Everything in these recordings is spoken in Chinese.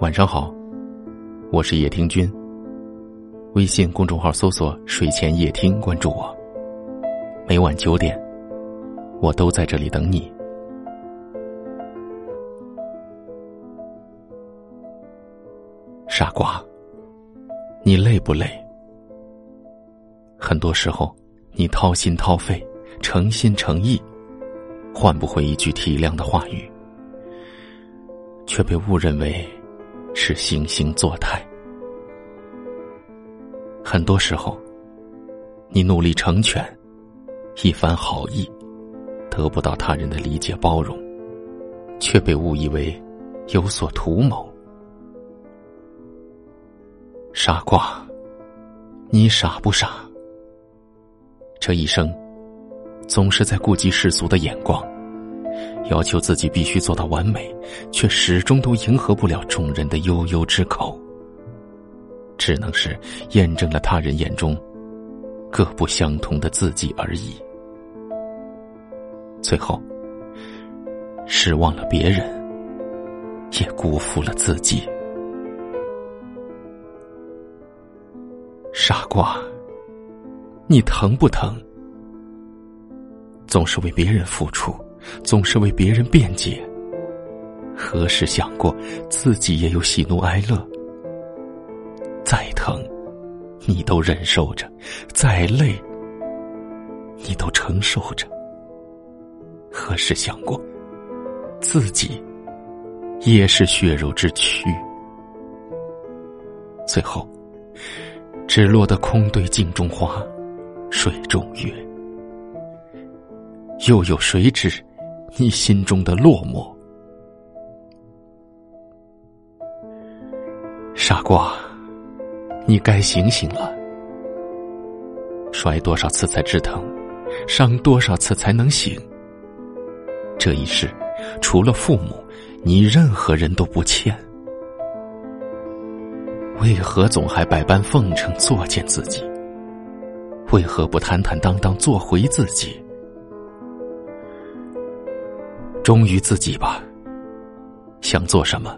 晚上好，我是叶听君。微信公众号搜索“睡前夜听”，关注我。每晚九点，我都在这里等你。傻瓜，你累不累？很多时候，你掏心掏肺、诚心诚意，换不回一句体谅的话语。却被误认为是惺惺作态。很多时候，你努力成全，一番好意，得不到他人的理解包容，却被误以为有所图谋。傻瓜，你傻不傻？这一生，总是在顾及世俗的眼光。要求自己必须做到完美，却始终都迎合不了众人的悠悠之口，只能是验证了他人眼中各不相同的自己而已。最后，失望了别人，也辜负了自己。傻瓜，你疼不疼？总是为别人付出。总是为别人辩解，何时想过自己也有喜怒哀乐？再疼，你都忍受着；再累，你都承受着。何时想过，自己也是血肉之躯？最后，只落得空对镜中花，水中月。又有谁知？你心中的落寞，傻瓜，你该醒醒了。摔多少次才知疼，伤多少次才能醒？这一世，除了父母，你任何人都不欠。为何总还百般奉承作践自己？为何不坦坦荡荡做回自己？忠于自己吧，想做什么，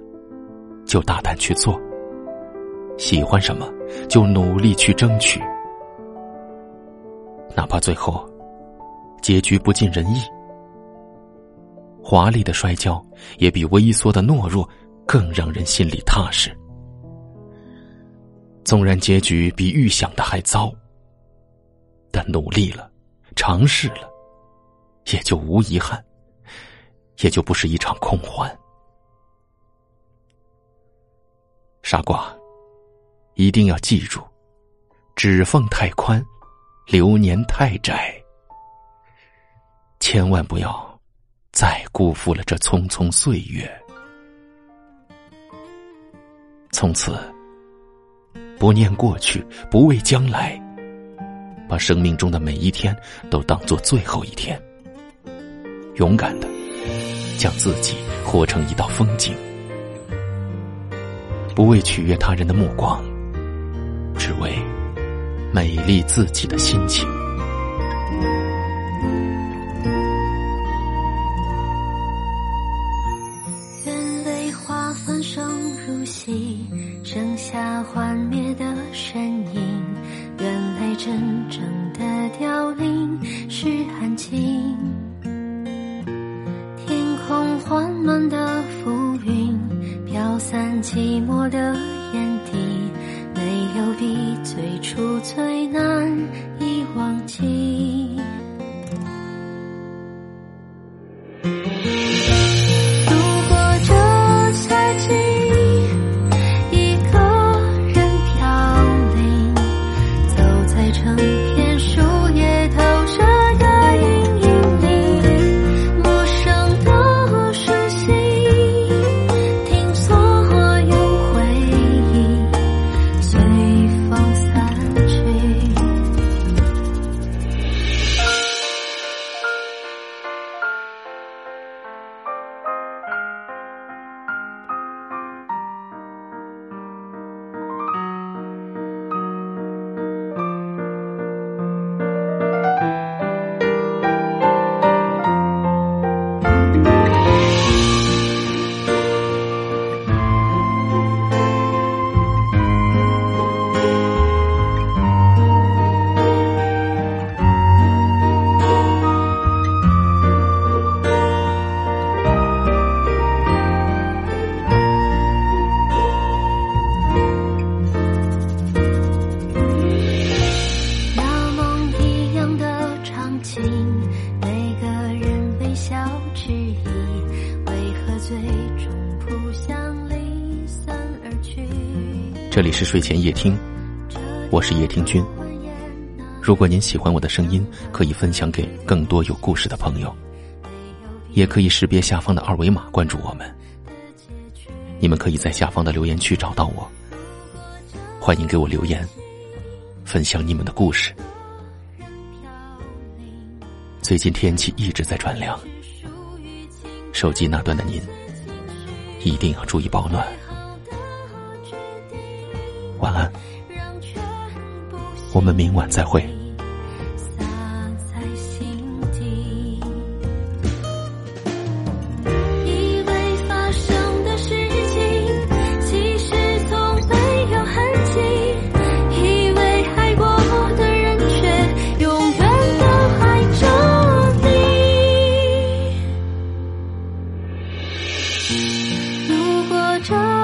就大胆去做；喜欢什么，就努力去争取。哪怕最后结局不尽人意，华丽的摔跤也比微缩的懦弱更让人心里踏实。纵然结局比预想的还糟，但努力了，尝试了，也就无遗憾。也就不是一场空欢。傻瓜，一定要记住：指缝太宽，流年太窄。千万不要再辜负了这匆匆岁月。从此，不念过去，不畏将来，把生命中的每一天都当做最后一天。勇敢的。将自己活成一道风景，不为取悦他人的目光，只为美丽自己的心情。寂寞的这里是睡前夜听，我是夜听君。如果您喜欢我的声音，可以分享给更多有故事的朋友，也可以识别下方的二维码关注我们。你们可以在下方的留言区找到我，欢迎给我留言，分享你们的故事。最近天气一直在转凉，手机那端的您一定要注意保暖。晚安。让全部我们明晚再会。洒在心底因为发生的事情其实从没有痕迹以为爱过的人却永远都爱着你。如果这